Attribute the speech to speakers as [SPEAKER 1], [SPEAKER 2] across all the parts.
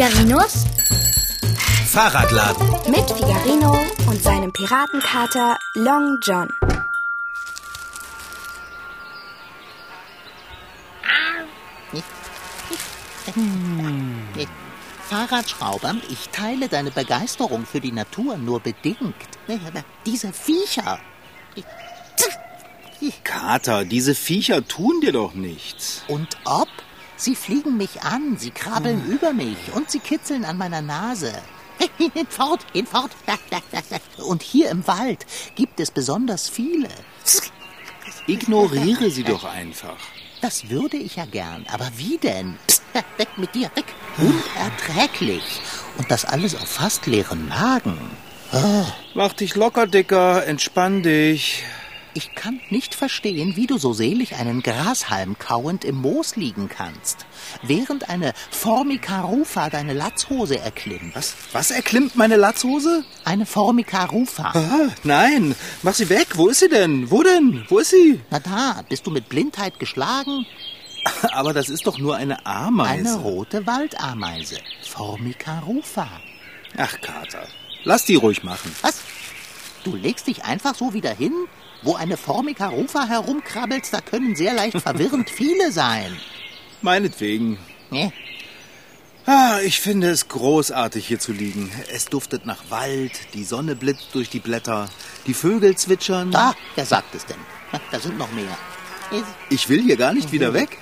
[SPEAKER 1] Figarinos
[SPEAKER 2] Fahrradladen.
[SPEAKER 1] mit Figarino und seinem Piratenkater Long John.
[SPEAKER 3] Fahrradschrauber, ich teile deine Begeisterung für die Natur nur bedingt. Diese Viecher.
[SPEAKER 2] Kater, diese Viecher tun dir doch nichts.
[SPEAKER 3] Und ob? Sie fliegen mich an, sie krabbeln über mich und sie kitzeln an meiner Nase. Hinfort, hinfort. Und hier im Wald gibt es besonders viele.
[SPEAKER 2] Ignoriere sie doch einfach.
[SPEAKER 3] Das würde ich ja gern, aber wie denn? Psst, weg mit dir, weg. Unerträglich. Und das alles auf fast leeren Magen.
[SPEAKER 2] Mach dich locker, Dicker, entspann dich.
[SPEAKER 3] Ich kann nicht verstehen, wie du so selig einen Grashalm kauend im Moos liegen kannst, während eine Formica rufa deine Latzhose erklimmt.
[SPEAKER 2] Was, was erklimmt meine Latzhose?
[SPEAKER 3] Eine Formica rufa.
[SPEAKER 2] Ah, nein, mach sie weg. Wo ist sie denn? Wo denn? Wo ist sie?
[SPEAKER 3] Na da, bist du mit Blindheit geschlagen?
[SPEAKER 2] Aber das ist doch nur eine Ameise.
[SPEAKER 3] Eine rote Waldameise. Formica rufa.
[SPEAKER 2] Ach, Kater, lass die ruhig machen.
[SPEAKER 3] Was? Du legst dich einfach so wieder hin? Wo eine Formica rufa herumkrabbelt, da können sehr leicht verwirrend viele sein.
[SPEAKER 2] Meinetwegen.
[SPEAKER 3] Ne?
[SPEAKER 2] Ah, ich finde es großartig, hier zu liegen. Es duftet nach Wald, die Sonne blitzt durch die Blätter, die Vögel zwitschern.
[SPEAKER 3] Da, wer sagt es denn? Da sind noch mehr.
[SPEAKER 2] Ich will hier gar nicht wieder weg.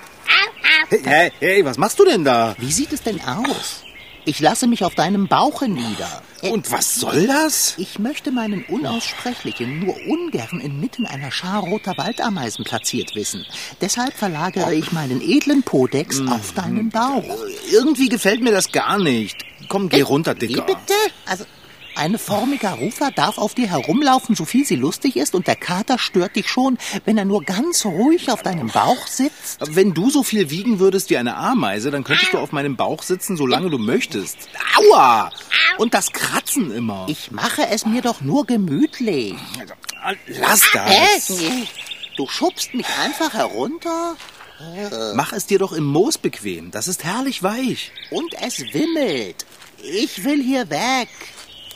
[SPEAKER 2] Hey, hey, hey, was machst du denn da?
[SPEAKER 3] Wie sieht es denn aus? Ich lasse mich auf deinem Bauche nieder.
[SPEAKER 2] Und was soll das?
[SPEAKER 3] Ich möchte meinen Unaussprechlichen nur ungern inmitten einer Schar roter Waldameisen platziert wissen. Deshalb verlagere ich meinen edlen Podex auf deinen Bauch.
[SPEAKER 2] Irgendwie gefällt mir das gar nicht. Komm, geh runter,
[SPEAKER 3] Wie
[SPEAKER 2] Dicker.
[SPEAKER 3] bitte? Also, eine Formica rufa darf auf dir herumlaufen, so viel sie lustig ist, und der Kater stört dich schon, wenn er nur ganz ruhig auf deinem Bauch sitzt.
[SPEAKER 2] Wenn du so viel wiegen würdest wie eine Ameise, dann könntest du auf meinem Bauch sitzen, solange du möchtest. Aua! Und das Kratzen immer.
[SPEAKER 3] Ich mache es mir doch nur gemütlich.
[SPEAKER 2] Lass das.
[SPEAKER 3] Du schubst mich einfach herunter
[SPEAKER 2] Mach es dir doch im Moos bequem. Das ist herrlich weich.
[SPEAKER 3] und es wimmelt. Ich will hier weg.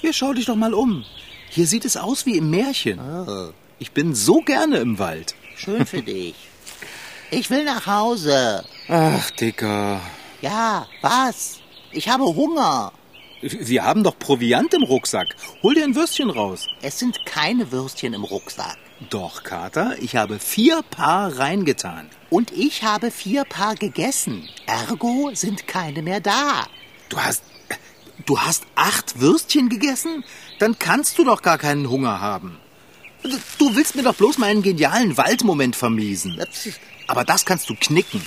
[SPEAKER 2] Hier, schau dich doch mal um. Hier sieht es aus wie im Märchen. Ich bin so gerne im Wald.
[SPEAKER 3] Schön für dich. Ich will nach Hause.
[SPEAKER 2] Ach, Dicker.
[SPEAKER 3] Ja, was? Ich habe Hunger.
[SPEAKER 2] Wir haben doch Proviant im Rucksack. Hol dir ein Würstchen raus.
[SPEAKER 3] Es sind keine Würstchen im Rucksack.
[SPEAKER 2] Doch, Kater, ich habe vier Paar reingetan.
[SPEAKER 3] Und ich habe vier Paar gegessen. Ergo sind keine mehr da.
[SPEAKER 2] Du hast. Du hast acht Würstchen gegessen? Dann kannst du doch gar keinen Hunger haben. Du- willst mir doch bloß meinen genialen Waldmoment vermiesen. Aber das kannst du knicken.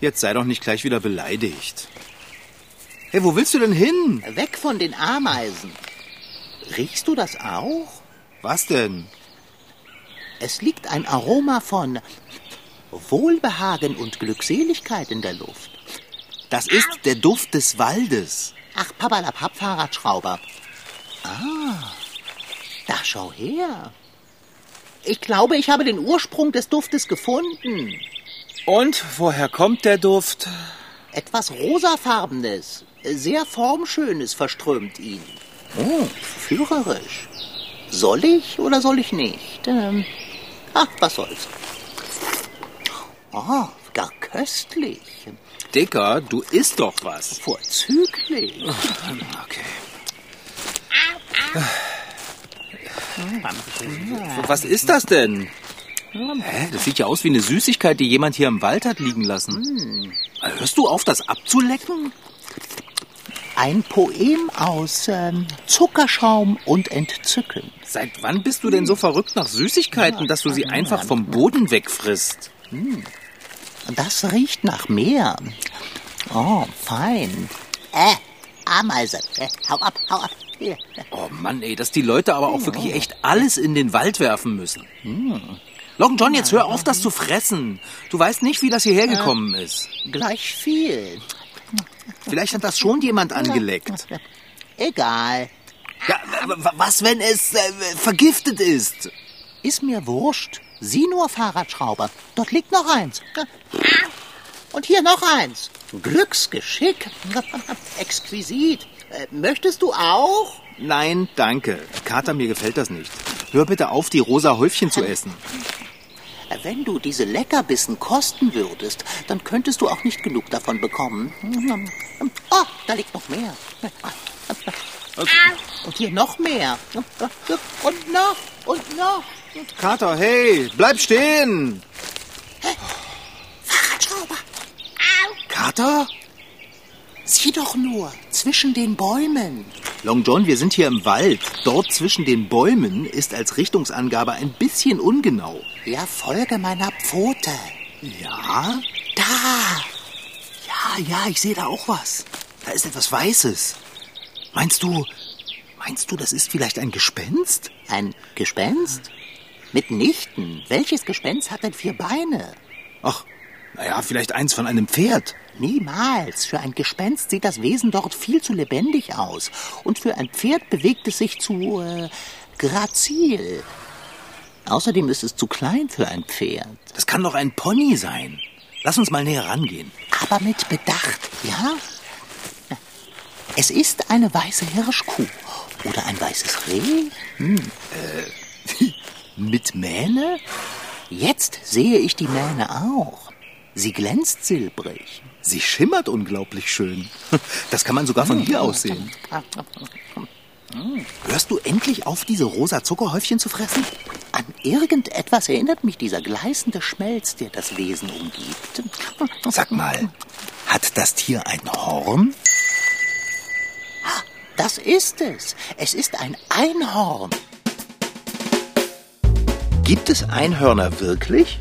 [SPEAKER 2] Jetzt sei doch nicht gleich wieder beleidigt. Hey, wo willst du denn hin?
[SPEAKER 3] Weg von den Ameisen. Riechst du das auch?
[SPEAKER 2] Was denn?
[SPEAKER 3] Es liegt ein Aroma von Wohlbehagen und Glückseligkeit in der Luft.
[SPEAKER 2] Das ist der Duft des Waldes.
[SPEAKER 3] Ach, Papalapap, Fahrradschrauber. Ah, da schau her. Ich glaube, ich habe den Ursprung des Duftes gefunden.
[SPEAKER 2] Und woher kommt der Duft?
[SPEAKER 3] Etwas rosafarbenes, sehr formschönes verströmt ihn. Oh, führerisch. Soll ich oder soll ich nicht? Ähm, ach, was soll's. Oh, gar köstlich.
[SPEAKER 2] Dicker, du isst doch was.
[SPEAKER 3] Vorzüglich.
[SPEAKER 2] Okay. Was ist das denn? Hä? Das sieht ja aus wie eine Süßigkeit, die jemand hier im Wald hat liegen lassen. Hörst du auf, das abzulecken?
[SPEAKER 3] Ein Poem aus ähm, Zuckerschaum und Entzücken.
[SPEAKER 2] Seit wann bist du denn so verrückt nach Süßigkeiten, dass du sie einfach vom Boden wegfrisst?
[SPEAKER 3] Das riecht nach Meer. Oh, fein. Äh, Ameise. Äh, hau ab, hau ab. Hier.
[SPEAKER 2] Oh Mann, ey, dass die Leute aber auch wirklich echt alles in den Wald werfen müssen. Long John, jetzt hör auf, das zu fressen. Du weißt nicht, wie das hierher gekommen ist.
[SPEAKER 3] Gleich viel.
[SPEAKER 2] Vielleicht hat das schon jemand angeleckt.
[SPEAKER 3] Egal.
[SPEAKER 2] Ja, was, wenn es äh, vergiftet ist?
[SPEAKER 3] Ist mir wurscht. Sieh nur, Fahrradschrauber. Dort liegt noch eins. Und hier noch eins. Glücksgeschick. Exquisit. Äh, möchtest du auch?
[SPEAKER 2] Nein, danke. Kater, mir gefällt das nicht. Hör bitte auf, die rosa Häufchen zu essen.
[SPEAKER 3] Äh, Wenn du diese Leckerbissen kosten würdest, dann könntest du auch nicht genug davon bekommen. Oh, da liegt noch mehr. Und hier noch mehr. Und noch und noch.
[SPEAKER 2] Kater, hey, bleib stehen!
[SPEAKER 3] Fahrradschrauber.
[SPEAKER 2] Kater?
[SPEAKER 3] Sieh doch nur, zwischen den Bäumen.
[SPEAKER 2] Long John, wir sind hier im Wald. Dort zwischen den Bäumen ist als Richtungsangabe ein bisschen ungenau.
[SPEAKER 3] Ja, folge meiner Pfote.
[SPEAKER 2] Ja?
[SPEAKER 3] Da.
[SPEAKER 2] Ja, ja, ich sehe da auch was. Da ist etwas Weißes. Meinst du, meinst du, das ist vielleicht ein Gespenst?
[SPEAKER 3] Ein Gespenst? Mitnichten. Welches Gespenst hat denn vier Beine?
[SPEAKER 2] Ach, naja, vielleicht eins von einem Pferd.
[SPEAKER 3] Niemals. Für ein Gespenst sieht das Wesen dort viel zu lebendig aus. Und für ein Pferd bewegt es sich zu äh, grazil. Außerdem ist es zu klein für ein Pferd.
[SPEAKER 2] Das kann doch ein Pony sein. Lass uns mal näher rangehen.
[SPEAKER 3] Aber mit Bedacht, ja? Es ist eine weiße Hirschkuh oder ein weißes Reh.
[SPEAKER 2] Mit Mähne?
[SPEAKER 3] Jetzt sehe ich die Mähne auch. Sie glänzt silbrig.
[SPEAKER 2] Sie schimmert unglaublich schön. Das kann man sogar von hier aus sehen. Hörst du endlich auf, diese rosa Zuckerhäufchen zu fressen?
[SPEAKER 3] An irgendetwas erinnert mich dieser gleißende Schmelz, der das Wesen umgibt.
[SPEAKER 2] Sag mal, hat das Tier ein Horn?
[SPEAKER 3] Das ist es. Es ist ein Einhorn.
[SPEAKER 2] Gibt es Einhörner wirklich?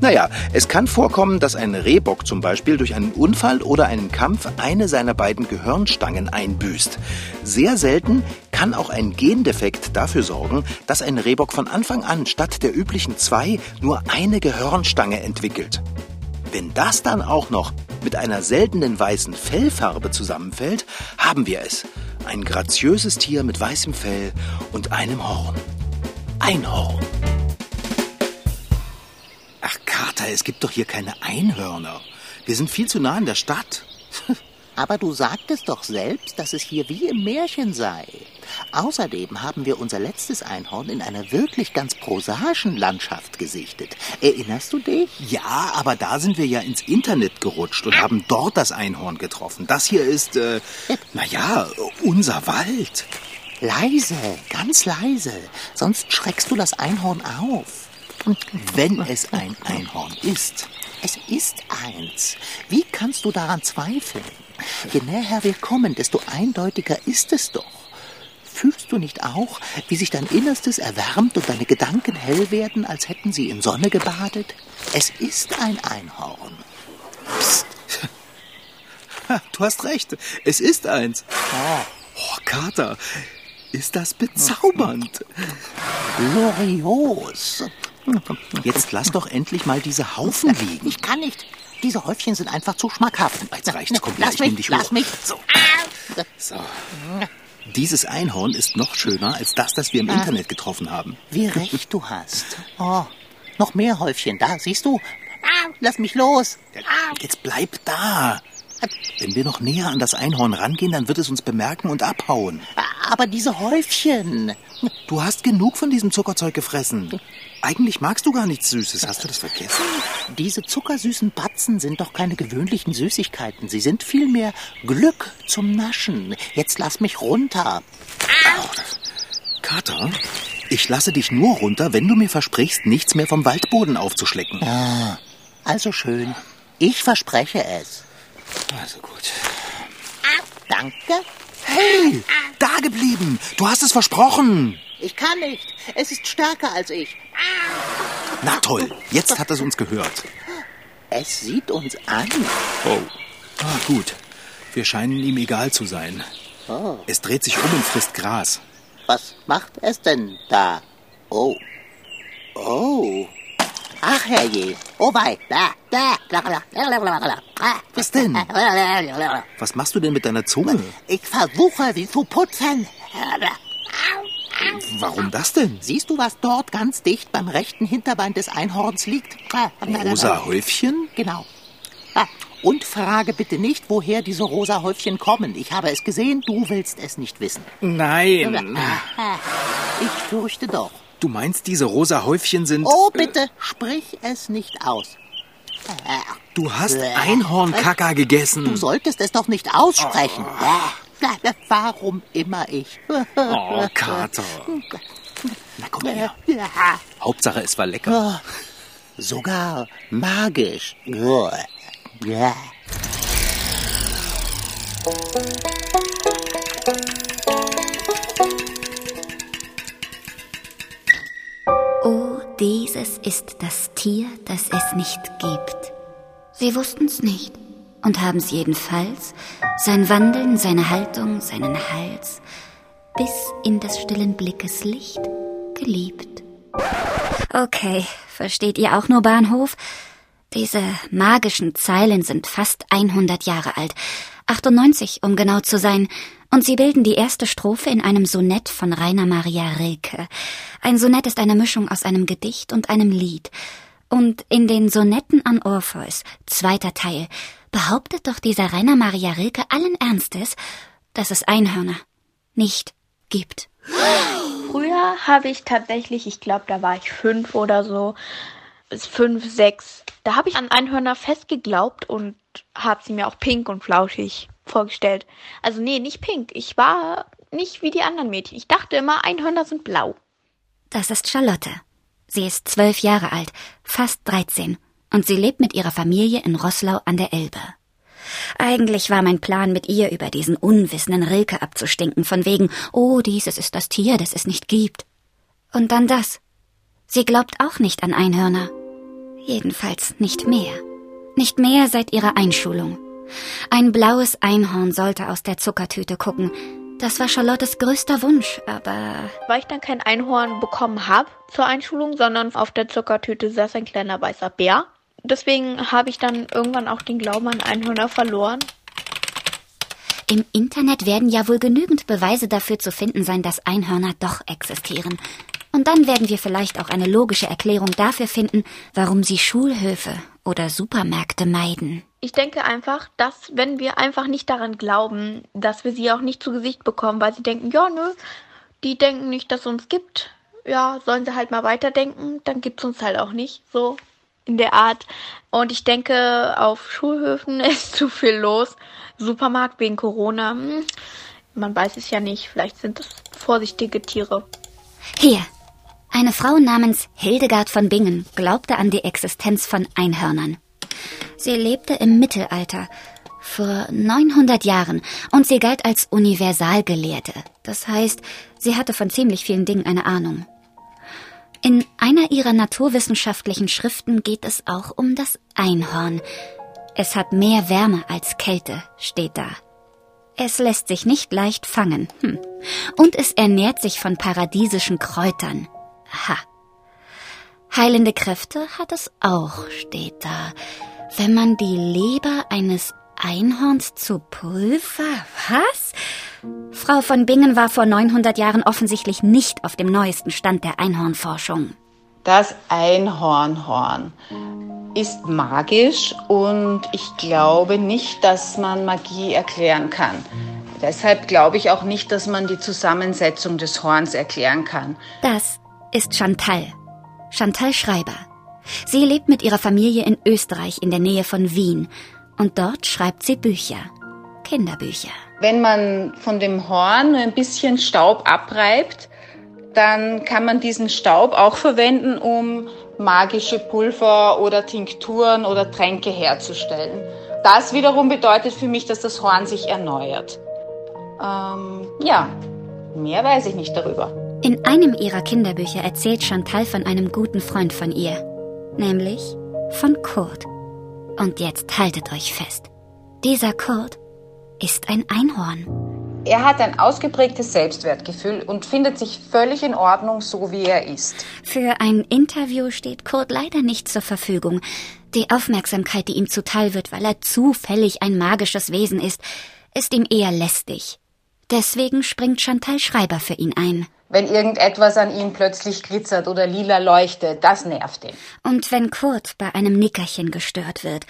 [SPEAKER 2] Naja, es kann vorkommen, dass ein Rehbock zum Beispiel durch einen Unfall oder einen Kampf eine seiner beiden Gehirnstangen einbüßt. Sehr selten kann auch ein Gendefekt dafür sorgen, dass ein Rehbock von Anfang an statt der üblichen zwei nur eine Gehirnstange entwickelt. Wenn das dann auch noch mit einer seltenen weißen Fellfarbe zusammenfällt, haben wir es. Ein graziöses Tier mit weißem Fell und einem Horn. Ein Horn. Ach, Kater, es gibt doch hier keine Einhörner. Wir sind viel zu nah an der Stadt.
[SPEAKER 3] Aber du sagtest doch selbst, dass es hier wie im Märchen sei. Außerdem haben wir unser letztes Einhorn in einer wirklich ganz prosaischen Landschaft gesichtet. Erinnerst du dich?
[SPEAKER 2] Ja, aber da sind wir ja ins Internet gerutscht und haben dort das Einhorn getroffen. Das hier ist, äh, naja, unser Wald.
[SPEAKER 3] Leise, ganz leise, sonst schreckst du das Einhorn auf.
[SPEAKER 2] Wenn es ein Einhorn ist.
[SPEAKER 3] Es ist eins. Wie kannst du daran zweifeln? Je näher wir kommen, desto eindeutiger ist es doch. Fühlst du nicht auch, wie sich dein Innerstes erwärmt und deine Gedanken hell werden, als hätten sie in Sonne gebadet? Es ist ein Einhorn.
[SPEAKER 2] Ha, Du hast recht, es ist eins. Oh, Kater, ist das bezaubernd.
[SPEAKER 3] Glorios.
[SPEAKER 2] Jetzt lass doch endlich mal diese Haufen liegen.
[SPEAKER 3] Ich kann nicht. Diese Häufchen sind einfach zu schmackhaft.
[SPEAKER 2] Jetzt reicht's, komm her,
[SPEAKER 3] lass
[SPEAKER 2] ich
[SPEAKER 3] mich,
[SPEAKER 2] dich
[SPEAKER 3] lass
[SPEAKER 2] hoch.
[SPEAKER 3] mich.
[SPEAKER 2] So. So. Dieses Einhorn ist noch schöner als das, das wir im Internet getroffen haben.
[SPEAKER 3] Wie recht du hast. Oh, noch mehr Häufchen da, siehst du? Lass mich los.
[SPEAKER 2] Jetzt bleib da. Wenn wir noch näher an das Einhorn rangehen, dann wird es uns bemerken und abhauen.
[SPEAKER 3] Aber diese Häufchen.
[SPEAKER 2] Du hast genug von diesem Zuckerzeug gefressen. Eigentlich magst du gar nichts Süßes. Hast du das vergessen?
[SPEAKER 3] Diese zuckersüßen Batzen sind doch keine gewöhnlichen Süßigkeiten. Sie sind vielmehr Glück zum Naschen. Jetzt lass mich runter.
[SPEAKER 2] Kater, ich lasse dich nur runter, wenn du mir versprichst, nichts mehr vom Waldboden aufzuschlecken.
[SPEAKER 3] Also schön. Ich verspreche es.
[SPEAKER 2] Also gut.
[SPEAKER 3] Danke.
[SPEAKER 2] Hey, da geblieben. Du hast es versprochen.
[SPEAKER 3] Ich kann nicht. Es ist stärker als ich.
[SPEAKER 2] Na toll, jetzt hat es uns gehört.
[SPEAKER 3] Es sieht uns an.
[SPEAKER 2] Oh. Ah, gut. Wir scheinen ihm egal zu sein.
[SPEAKER 3] Oh.
[SPEAKER 2] Es dreht sich um und frisst Gras.
[SPEAKER 3] Was macht es denn da? Oh. Oh. Ach, herrje. Oh wei. Da, da.
[SPEAKER 2] Was denn? Was machst du denn mit deiner Zunge?
[SPEAKER 3] Ich versuche, sie zu putzen.
[SPEAKER 2] Warum das denn?
[SPEAKER 3] Siehst du, was dort ganz dicht beim rechten Hinterbein des Einhorns liegt?
[SPEAKER 2] Rosa Häufchen?
[SPEAKER 3] Genau. Und frage bitte nicht, woher diese rosa Häufchen kommen. Ich habe es gesehen, du willst es nicht wissen.
[SPEAKER 2] Nein.
[SPEAKER 3] Ich fürchte doch.
[SPEAKER 2] Du meinst, diese rosa Häufchen sind...
[SPEAKER 3] Oh, bitte, sprich es nicht aus.
[SPEAKER 2] Du hast Einhornkaka gegessen.
[SPEAKER 3] Du solltest es doch nicht aussprechen. Warum immer ich?
[SPEAKER 2] Oh, Kater. Na komm her. Hauptsache, es war lecker.
[SPEAKER 3] sogar magisch. Ja.
[SPEAKER 4] Dieses ist das Tier, das es nicht gibt. Sie wussten's nicht und haben's jedenfalls, sein Wandeln, seine Haltung, seinen Hals, bis in des stillen Blickes Licht geliebt. Okay, versteht ihr auch nur Bahnhof? Diese magischen Zeilen sind fast 100 Jahre alt, 98 um genau zu sein, und sie bilden die erste Strophe in einem Sonett von Rainer Maria Rilke. Ein Sonett ist eine Mischung aus einem Gedicht und einem Lied. Und in den Sonetten an Orpheus, zweiter Teil, behauptet doch dieser Rainer Maria Rilke allen Ernstes, dass es Einhörner nicht gibt.
[SPEAKER 5] Früher habe ich tatsächlich, ich glaube, da war ich fünf oder so, fünf, sechs. Da habe ich an Einhörner festgeglaubt und habe sie mir auch pink und flauschig vorgestellt. Also nee, nicht pink. Ich war nicht wie die anderen Mädchen. Ich dachte immer, Einhörner sind blau.
[SPEAKER 4] Das ist Charlotte. Sie ist zwölf Jahre alt, fast dreizehn, und sie lebt mit ihrer Familie in Roßlau an der Elbe. Eigentlich war mein Plan, mit ihr über diesen unwissenden Rilke abzustinken, von wegen, oh, dieses ist das Tier, das es nicht gibt. Und dann das. Sie glaubt auch nicht an Einhörner. Jedenfalls nicht mehr. Nicht mehr seit ihrer Einschulung. Ein blaues Einhorn sollte aus der Zuckertüte gucken. Das war Charlottes größter Wunsch, aber
[SPEAKER 5] Weil ich dann kein Einhorn bekommen habe zur Einschulung, sondern auf der Zuckertüte saß ein kleiner weißer Bär. Deswegen habe ich dann irgendwann auch den Glauben an Einhörner verloren.
[SPEAKER 4] im Internet werden ja wohl genügend Beweise dafür zu finden sein, dass Einhörner doch existieren. Und dann werden wir vielleicht auch eine logische Erklärung dafür finden, warum sie Schulhöfe oder Supermärkte meiden.
[SPEAKER 5] Ich denke einfach, dass wenn wir einfach nicht daran glauben, dass wir sie auch nicht zu Gesicht bekommen, weil sie denken, ja, nö, die denken nicht, dass es uns gibt. Ja, sollen sie halt mal weiterdenken, dann gibt's uns halt auch nicht. So in der Art. Und ich denke, auf Schulhöfen ist zu viel los. Supermarkt wegen Corona. hm, Man weiß es ja nicht. Vielleicht sind es vorsichtige Tiere.
[SPEAKER 4] Hier. Eine Frau namens Hildegard von Bingen glaubte an die Existenz von Einhörnern. Sie lebte im Mittelalter, vor 900 Jahren, und sie galt als Universalgelehrte. Das heißt, sie hatte von ziemlich vielen Dingen eine Ahnung. In einer ihrer naturwissenschaftlichen Schriften geht es auch um das Einhorn. Es hat mehr Wärme als Kälte, steht da. Es lässt sich nicht leicht fangen. Hm. Und es ernährt sich von paradiesischen Kräutern. Ha. Heilende Kräfte hat es auch, steht da. Wenn man die Leber eines Einhorns zu Pulver. Was? Frau von Bingen war vor 900 Jahren offensichtlich nicht auf dem neuesten Stand der Einhornforschung.
[SPEAKER 6] Das Einhornhorn ist magisch und ich glaube nicht, dass man Magie erklären kann. Deshalb glaube ich auch nicht, dass man die Zusammensetzung des Horns erklären kann.
[SPEAKER 4] Das ist Chantal. Chantal Schreiber. Sie lebt mit ihrer Familie in Österreich in der Nähe von Wien. Und dort schreibt sie Bücher. Kinderbücher.
[SPEAKER 6] Wenn man von dem Horn nur ein bisschen Staub abreibt, dann kann man diesen Staub auch verwenden, um magische Pulver oder Tinkturen oder Tränke herzustellen. Das wiederum bedeutet für mich, dass das Horn sich erneuert. Ähm, ja, mehr weiß ich nicht darüber.
[SPEAKER 4] In einem ihrer Kinderbücher erzählt Chantal von einem guten Freund von ihr. Nämlich von Kurt. Und jetzt haltet euch fest. Dieser Kurt ist ein Einhorn.
[SPEAKER 6] Er hat ein ausgeprägtes Selbstwertgefühl und findet sich völlig in Ordnung, so wie er ist.
[SPEAKER 4] Für ein Interview steht Kurt leider nicht zur Verfügung. Die Aufmerksamkeit, die ihm zuteil wird, weil er zufällig ein magisches Wesen ist, ist ihm eher lästig. Deswegen springt Chantal Schreiber für ihn ein.
[SPEAKER 6] Wenn irgendetwas an ihm plötzlich glitzert oder lila leuchtet, das nervt ihn.
[SPEAKER 4] Und wenn Kurt bei einem Nickerchen gestört wird,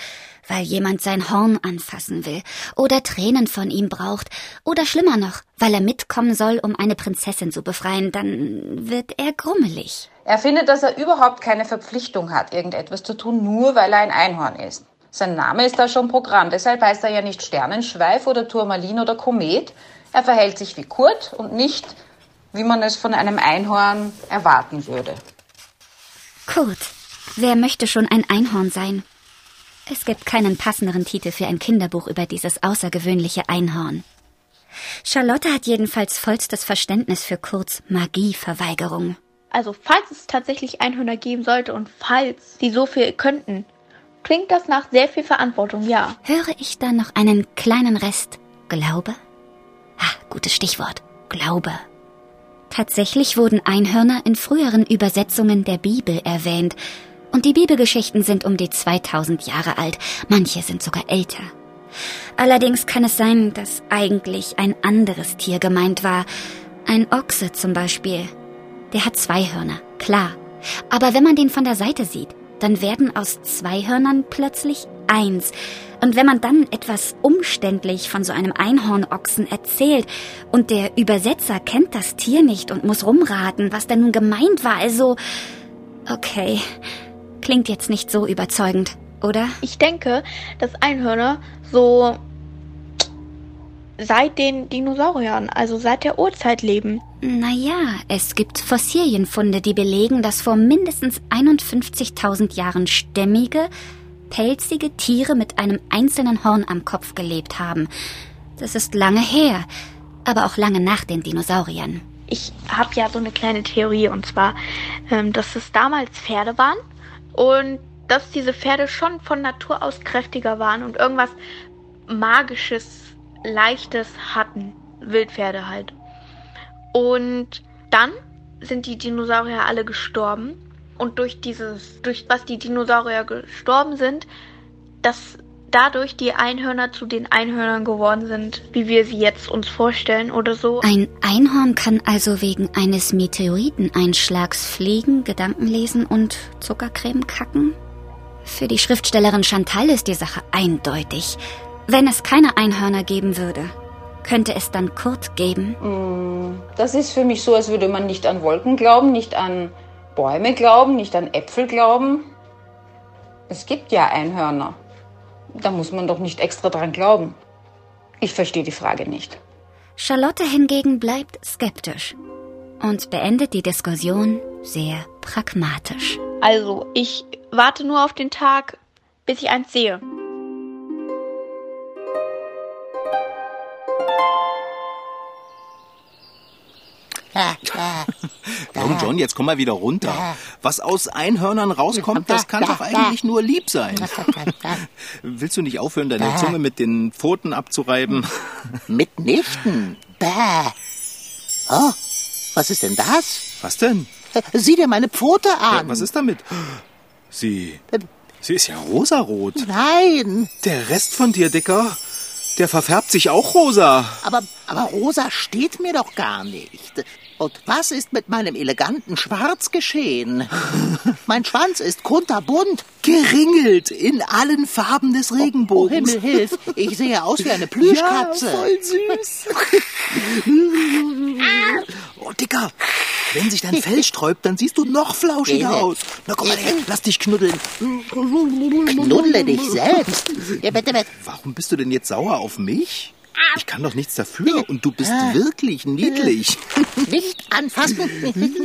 [SPEAKER 4] weil jemand sein Horn anfassen will oder Tränen von ihm braucht oder schlimmer noch, weil er mitkommen soll, um eine Prinzessin zu befreien, dann wird er grummelig.
[SPEAKER 6] Er findet, dass er überhaupt keine Verpflichtung hat, irgendetwas zu tun, nur weil er ein Einhorn ist. Sein Name ist da schon Programm, deshalb heißt er ja nicht Sternenschweif oder Turmalin oder Komet. Er verhält sich wie Kurt und nicht, wie man es von einem Einhorn erwarten würde.
[SPEAKER 4] Kurt, wer möchte schon ein Einhorn sein? Es gibt keinen passenderen Titel für ein Kinderbuch über dieses außergewöhnliche Einhorn. Charlotte hat jedenfalls vollstes Verständnis für Kurts Magieverweigerung.
[SPEAKER 5] Also falls es tatsächlich Einhörner geben sollte und falls sie so viel könnten, klingt das nach sehr viel Verantwortung, ja.
[SPEAKER 4] Höre ich da noch einen kleinen Rest Glaube? Ah, gutes Stichwort. Glaube. Tatsächlich wurden Einhörner in früheren Übersetzungen der Bibel erwähnt, und die Bibelgeschichten sind um die 2000 Jahre alt, manche sind sogar älter. Allerdings kann es sein, dass eigentlich ein anderes Tier gemeint war, ein Ochse zum Beispiel. Der hat zwei Hörner, klar. Aber wenn man den von der Seite sieht, dann werden aus zwei Hörnern plötzlich eins. Und wenn man dann etwas umständlich von so einem Einhornochsen erzählt und der Übersetzer kennt das Tier nicht und muss rumraten, was denn nun gemeint war, also okay, klingt jetzt nicht so überzeugend, oder?
[SPEAKER 5] Ich denke, dass Einhörner so seit den Dinosauriern, also seit der Urzeit leben.
[SPEAKER 4] Naja, es gibt Fossilienfunde, die belegen, dass vor mindestens 51.000 Jahren stämmige, pelzige Tiere mit einem einzelnen Horn am Kopf gelebt haben. Das ist lange her, aber auch lange nach den Dinosauriern.
[SPEAKER 5] Ich habe ja so eine kleine Theorie und zwar, ähm, dass es damals Pferde waren und dass diese Pferde schon von Natur aus kräftiger waren und irgendwas Magisches, Leichtes hatten. Wildpferde halt. Und dann sind die Dinosaurier alle gestorben. Und durch dieses, durch was die Dinosaurier gestorben sind, dass dadurch die Einhörner zu den Einhörnern geworden sind, wie wir sie jetzt uns vorstellen oder so.
[SPEAKER 4] Ein Einhorn kann also wegen eines Meteoriteneinschlags fliegen, Gedanken lesen und Zuckercreme kacken? Für die Schriftstellerin Chantal ist die Sache eindeutig. Wenn es keine Einhörner geben würde, könnte es dann Kurt geben?
[SPEAKER 6] Das ist für mich so, als würde man nicht an Wolken glauben, nicht an Bäume glauben, nicht an Äpfel glauben. Es gibt ja Einhörner. Da muss man doch nicht extra dran glauben. Ich verstehe die Frage nicht.
[SPEAKER 4] Charlotte hingegen bleibt skeptisch und beendet die Diskussion sehr pragmatisch.
[SPEAKER 5] Also, ich warte nur auf den Tag, bis ich eins sehe.
[SPEAKER 2] Komm, John, jetzt komm mal wieder runter. Was aus Einhörnern rauskommt, das kann doch eigentlich nur lieb sein. Willst du nicht aufhören, deine Zunge mit den Pfoten abzureiben?
[SPEAKER 3] Mitnichten. Bäh. Oh, was ist denn das?
[SPEAKER 2] Was denn?
[SPEAKER 3] Sieh dir meine Pfote
[SPEAKER 2] Ja,
[SPEAKER 3] an.
[SPEAKER 2] was ist damit? Sie. Sie ist ja rosarot.
[SPEAKER 3] Nein,
[SPEAKER 2] Der Rest von dir, Dicker, der verfärbt sich auch rosa.
[SPEAKER 3] aber, aber rosa steht mir doch gar nicht. Und was ist mit meinem eleganten Schwarz geschehen? Mein Schwanz ist kunterbunt.
[SPEAKER 2] Geringelt in allen Farben des
[SPEAKER 3] Oh
[SPEAKER 2] Regenbogens.
[SPEAKER 3] Himmel, hilf. Ich sehe aus wie eine Plüschkatze.
[SPEAKER 2] Ja, voll süß. oh, Dicker, wenn sich dein Fell sträubt, dann siehst du noch flauschiger aus. Na komm mal her, lass dich knuddeln.
[SPEAKER 3] Knuddle dich selbst. Ja, bitte, bitte.
[SPEAKER 2] Warum bist du denn jetzt sauer auf mich? Ich kann doch nichts dafür und du bist wirklich niedlich.
[SPEAKER 3] Nicht anfassen.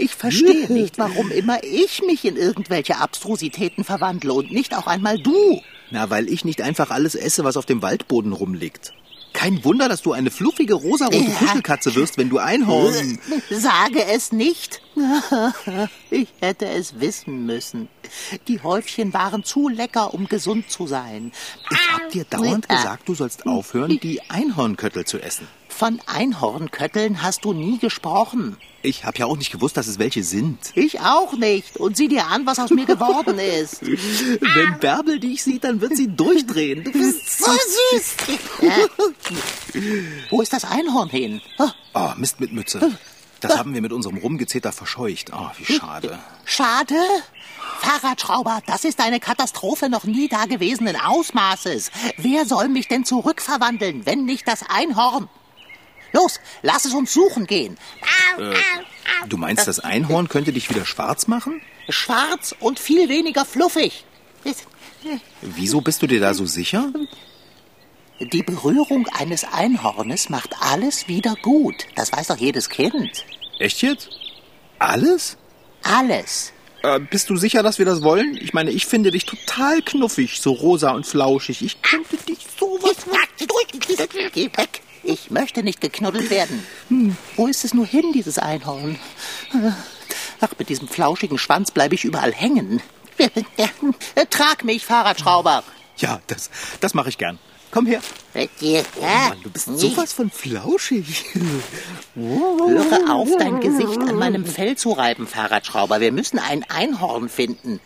[SPEAKER 3] Ich verstehe nicht, warum immer ich mich in irgendwelche Abstrusitäten verwandle und nicht auch einmal du.
[SPEAKER 2] Na, weil ich nicht einfach alles esse, was auf dem Waldboden rumliegt. Kein Wunder, dass du eine fluffige rosarote
[SPEAKER 3] Ja.
[SPEAKER 2] Kuschelkatze wirst, wenn du Einhorn...
[SPEAKER 3] Sage es nicht. Ich hätte es wissen müssen. Die Häufchen waren zu lecker, um gesund zu sein.
[SPEAKER 2] Ich hab dir dauernd gesagt, du sollst aufhören, die Einhornköttel zu essen.
[SPEAKER 3] Von Einhornkötteln hast du nie gesprochen.
[SPEAKER 2] Ich hab ja auch nicht gewusst, dass es welche sind.
[SPEAKER 3] Ich auch nicht. Und sieh dir an, was aus mir geworden ist.
[SPEAKER 2] Wenn Bärbel dich sieht, dann wird sie durchdrehen. Du bist
[SPEAKER 3] So süß. Wo ist das Einhorn hin? Oh,
[SPEAKER 2] Oh, Mist mit Mütze. Das haben wir mit unserem Rumgezeter verscheucht. Ah, wie schade.
[SPEAKER 3] Schade? Fahrradschrauber, das ist eine Katastrophe noch nie dagewesenen Ausmaßes. Wer soll mich denn zurückverwandeln, wenn nicht das Einhorn? Los, lass es uns suchen gehen.
[SPEAKER 2] Du meinst, das Einhorn könnte dich wieder schwarz machen?
[SPEAKER 3] Schwarz und viel weniger fluffig.
[SPEAKER 2] Wieso bist du dir da so sicher?
[SPEAKER 3] Die Berührung eines Einhornes macht alles wieder gut. Das weiß doch jedes Kind.
[SPEAKER 2] Echt jetzt? Alles?
[SPEAKER 3] Alles.
[SPEAKER 2] Äh, bist du sicher, dass wir das wollen? Ich meine, ich finde dich total knuffig, so rosa und flauschig. Ich könnte dich sowas...
[SPEAKER 3] Geh weg. Ich möchte nicht geknuddelt werden. Hm, wo ist es nur hin, dieses Einhorn? Ach, mit diesem flauschigen Schwanz bleibe ich überall hängen. Trag mich, Fahrradschrauber.
[SPEAKER 2] Ja, das, das mache ich gern. Komm her.
[SPEAKER 3] Oh
[SPEAKER 2] Mann, du bist sowas von flauschig.
[SPEAKER 3] Höre auf, dein Gesicht an meinem Fell zu reiben, Fahrradschrauber. Wir müssen ein Einhorn finden.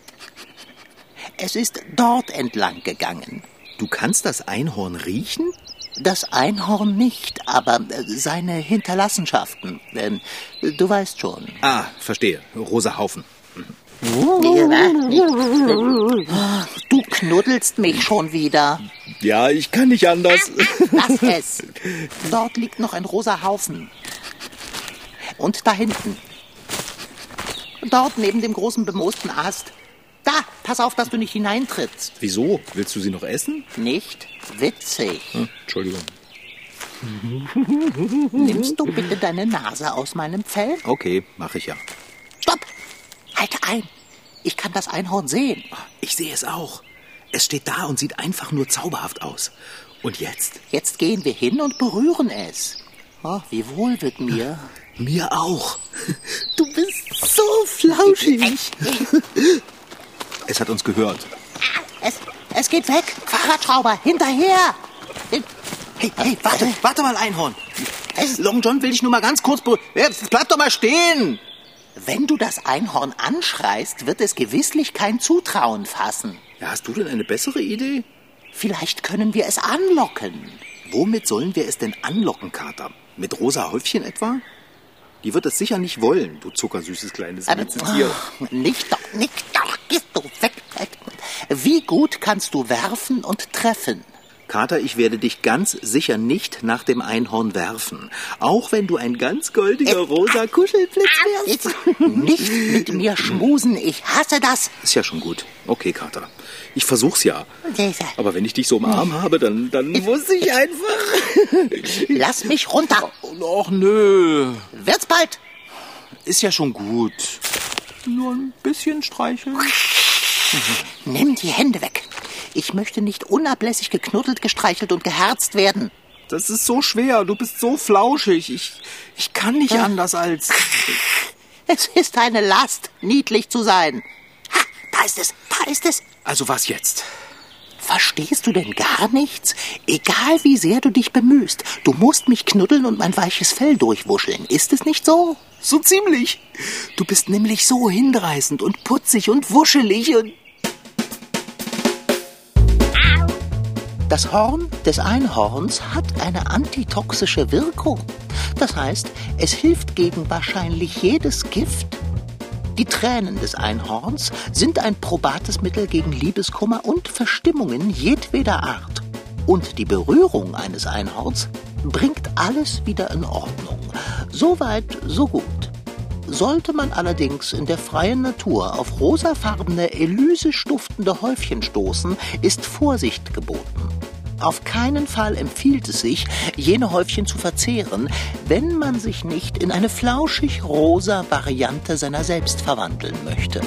[SPEAKER 3] Es ist dort entlang gegangen.
[SPEAKER 2] Du kannst das Einhorn riechen?
[SPEAKER 3] Das Einhorn nicht, aber äh, seine Hinterlassenschaften. Ähm, Du weißt schon.
[SPEAKER 2] Ah, verstehe. Rosa Haufen.
[SPEAKER 3] Du knuddelst mich schon wieder.
[SPEAKER 2] Ja, ich kann nicht anders.
[SPEAKER 3] Lass es. Dort liegt noch ein rosa Haufen. Und da hinten. Dort neben dem großen bemoosten Ast. Da, pass auf, dass du nicht hineintrittst.
[SPEAKER 2] Wieso? Willst du sie noch essen?
[SPEAKER 3] Nicht witzig.
[SPEAKER 2] Hm, Entschuldigung.
[SPEAKER 3] Nimmst du bitte deine Nase aus meinem Fell?
[SPEAKER 2] Okay, mache ich ja.
[SPEAKER 3] Stopp! Halte ein. Ich kann das Einhorn sehen.
[SPEAKER 2] Ich sehe es auch. Es steht da und sieht einfach nur zauberhaft aus. Und jetzt?
[SPEAKER 3] Jetzt gehen wir hin und berühren es. Oh, wie wohl wird mir.
[SPEAKER 2] Mir auch. Du bist so flauschig. Es hat uns gehört.
[SPEAKER 3] Es, es geht weg. Fahrradschrauber, hinterher.
[SPEAKER 2] Hey, hey, warte, warte mal, Einhorn. Long John will dich nur mal ganz kurz... Jetzt bleib doch mal stehen.
[SPEAKER 3] Wenn du das Einhorn anschreist, wird es gewisslich kein Zutrauen fassen.
[SPEAKER 2] Ja, hast du denn eine bessere Idee?
[SPEAKER 3] Vielleicht können wir es anlocken.
[SPEAKER 2] Womit sollen wir es denn anlocken, Kater? Mit rosa Häufchen etwa? Die wird es sicher nicht wollen, du zuckersüßes kleines
[SPEAKER 3] Aber,
[SPEAKER 2] Witzetier.
[SPEAKER 3] oh, nicht doch, nicht doch, gehst du weg. weg. Wie gut kannst du werfen und treffen?
[SPEAKER 2] Kater, ich werde dich ganz sicher nicht nach dem Einhorn werfen. Auch wenn du ein ganz goldiger rosa Kuschelblitz wärst.
[SPEAKER 3] Jetzt nicht mit mir schmusen, ich hasse das.
[SPEAKER 2] Ist ja schon gut. Okay, Kater. Ich versuch's ja. Aber wenn ich dich so im Arm habe, dann, dann muss ich einfach...
[SPEAKER 3] Lass mich runter.
[SPEAKER 2] Och, nö.
[SPEAKER 3] Wird's bald.
[SPEAKER 2] Ist ja schon gut. Nur ein bisschen streicheln.
[SPEAKER 3] Nimm die Hände weg. Ich möchte nicht unablässig geknuddelt, gestreichelt und geherzt werden.
[SPEAKER 2] Das ist so schwer. Du bist so flauschig. Ich, ich kann nicht anders als...
[SPEAKER 3] Es ist eine Last, niedlich zu sein. Ha, da ist es, da ist es.
[SPEAKER 2] Also was jetzt?
[SPEAKER 3] Verstehst du denn gar nichts? Egal wie sehr du dich bemühst, du musst mich knuddeln und mein weiches Fell durchwuscheln. Ist es nicht so?
[SPEAKER 2] So ziemlich. Du bist nämlich so hinreißend und putzig und wuschelig und...
[SPEAKER 3] Das Horn des Einhorns hat eine antitoxische Wirkung. Das heißt, es hilft gegen wahrscheinlich jedes Gift. Die Tränen des Einhorns sind ein probates Mittel gegen Liebeskummer und Verstimmungen jedweder Art. Und die Berührung eines Einhorns bringt alles wieder in Ordnung. Soweit, so gut. Sollte man allerdings in der freien Natur auf rosafarbene, elysisch duftende Häufchen stoßen, ist Vorsicht geboten. Auf keinen Fall empfiehlt es sich, jene Häufchen zu verzehren, wenn man sich nicht in eine flauschig-rosa Variante seiner selbst verwandeln möchte.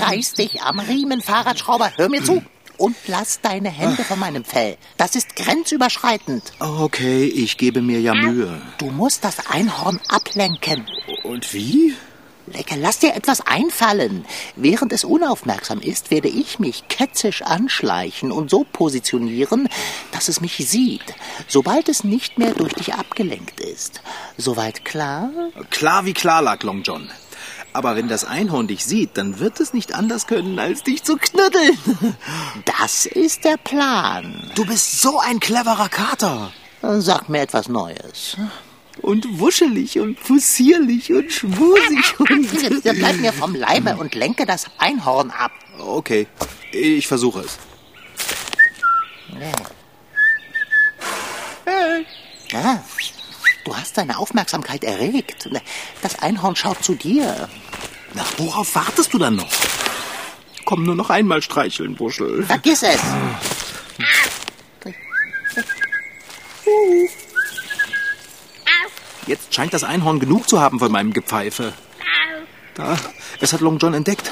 [SPEAKER 3] Reiß dich am Riemen, Fahrradschrauber, hör mir zu. Und lass deine Hände von meinem Fell. Das ist grenzüberschreitend.
[SPEAKER 2] Okay, ich gebe mir ja Mühe.
[SPEAKER 3] Du musst das Einhorn ablenken.
[SPEAKER 2] Und wie?
[SPEAKER 3] Lecker, lass dir etwas einfallen. Während es unaufmerksam ist, werde ich mich ketzisch anschleichen und so positionieren, dass es mich sieht, sobald es nicht mehr durch dich abgelenkt ist. Soweit klar?
[SPEAKER 2] Klar wie klar lag Long John. Aber wenn das Einhorn dich sieht, dann wird es nicht anders können, als dich zu knuddeln.
[SPEAKER 3] Das ist der Plan.
[SPEAKER 2] Du bist so ein cleverer Kater.
[SPEAKER 3] Sag mir etwas Neues.
[SPEAKER 2] Und wuschelig und possierlich und schmusig und...
[SPEAKER 3] Bleib mir vom Leibe und lenke das Einhorn ab.
[SPEAKER 2] Okay, ich versuche es.
[SPEAKER 3] Ja, du hast seine Aufmerksamkeit erregt. Das Einhorn schaut zu dir.
[SPEAKER 2] Na, worauf wartest du dann noch? Komm nur noch einmal streicheln, Buschel.
[SPEAKER 3] Vergiss es.
[SPEAKER 2] Jetzt scheint das Einhorn genug zu haben von meinem Gepfeife. Da, es hat Long John entdeckt.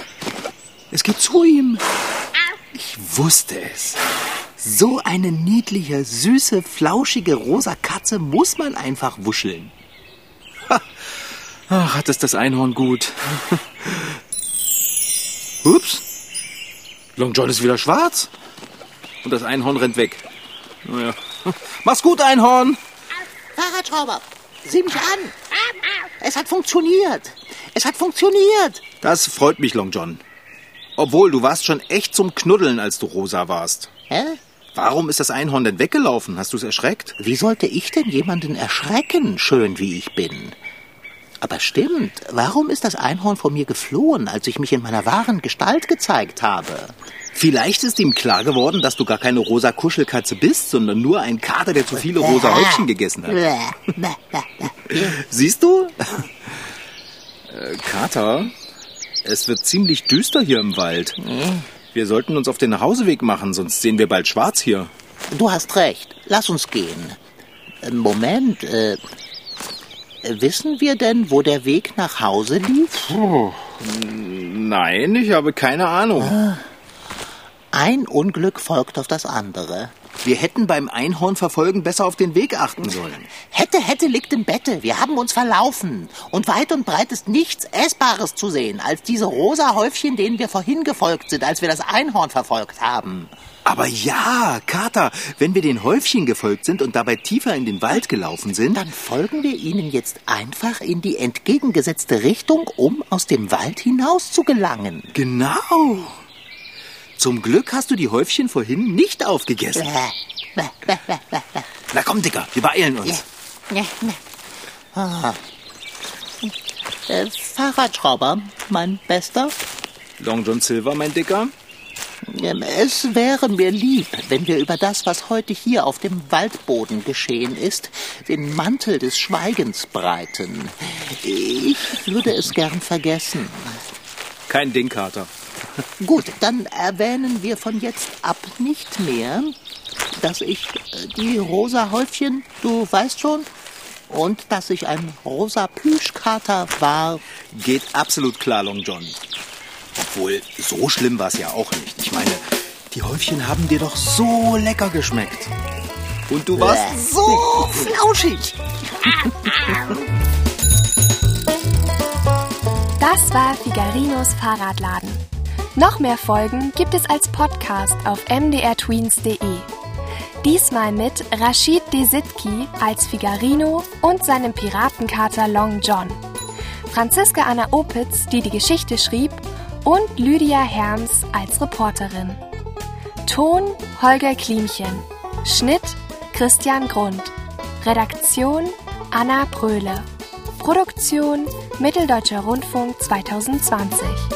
[SPEAKER 2] Es geht zu ihm. Ich wusste es. So eine niedliche, süße, flauschige rosa Katze muss man einfach wuscheln. Ha. Ach, hat es das Einhorn gut. Ups. Long John ist wieder schwarz. Und das Einhorn rennt weg. Naja. Mach's gut, Einhorn.
[SPEAKER 3] Fahrradschrauber, sieh mich an. Es hat funktioniert. Es hat funktioniert.
[SPEAKER 2] Das freut mich, Long John. Obwohl, du warst schon echt zum Knuddeln, als du rosa warst.
[SPEAKER 3] Hä?
[SPEAKER 2] Warum ist das Einhorn denn weggelaufen? Hast du es erschreckt?
[SPEAKER 3] Wie sollte ich denn jemanden erschrecken, schön wie ich bin? Aber stimmt, warum ist das Einhorn vor mir geflohen, als ich mich in meiner wahren Gestalt gezeigt habe?
[SPEAKER 2] Vielleicht ist ihm klar geworden, dass du gar keine rosa Kuschelkatze bist, sondern nur ein Kater, der zu viele rosa Häufchen gegessen hat. Siehst du? Äh, Kater, es wird ziemlich düster hier im Wald. Wir sollten uns auf den Nachhauseweg machen, sonst sehen wir bald schwarz hier.
[SPEAKER 3] Du hast recht. Lass uns gehen. Äh, Moment, äh, wissen wir denn, wo der Weg nach Hause lief?
[SPEAKER 2] Nein, ich habe keine Ahnung.
[SPEAKER 3] Ein Unglück folgt auf das andere.
[SPEAKER 2] Wir hätten beim Einhornverfolgen besser auf den Weg achten sollen.
[SPEAKER 3] Hätte, hätte liegt im Bette. Wir haben uns verlaufen. Und weit und breit ist nichts Essbares zu sehen, als diese rosa Häufchen, denen wir vorhin gefolgt sind, als wir das Einhorn verfolgt haben.
[SPEAKER 2] Aber ja, Kater, wenn wir den Häufchen gefolgt sind und dabei tiefer in den Wald gelaufen sind,
[SPEAKER 3] Dann folgen wir ihnen jetzt einfach in die entgegengesetzte Richtung, um aus dem Wald hinaus zu gelangen.
[SPEAKER 2] Genau. Zum Glück hast du die Häufchen vorhin nicht aufgegessen. Na komm, Dicker, wir beeilen uns.
[SPEAKER 3] Ah. Äh, Fahrradschrauber, mein Bester.
[SPEAKER 2] Long John Silver, mein Dicker.
[SPEAKER 3] Ähm, Es wäre mir lieb, wenn wir über das, was heute hier auf dem Waldboden geschehen ist, den Mantel des Schweigens breiten. Ich würde es gern vergessen.
[SPEAKER 2] Kein Ding, Kater.
[SPEAKER 3] Gut, dann erwähnen wir von jetzt ab nicht mehr, dass ich äh, die rosa Häufchen, du weißt schon, und dass ich ein rosa Plüschkater war.
[SPEAKER 2] Geht absolut klar, Long John. Obwohl, so schlimm war es ja auch nicht. Ich meine, die Häufchen haben dir doch so lecker geschmeckt. Und du warst so flauschig.
[SPEAKER 1] Das war Figarinos Fahrradladen. Noch mehr Folgen gibt es als Podcast auf mdrtweens.de. Diesmal mit Rashid Desitki als Figarino und seinem Piratenkater Long John. Franziska Anna Opitz, die die Geschichte schrieb, und Lydia Herms als Reporterin. Ton Holger Klimchen. Schnitt Christian Grund. Redaktion Anna Bröhle. Produktion Mitteldeutscher Rundfunk 2020.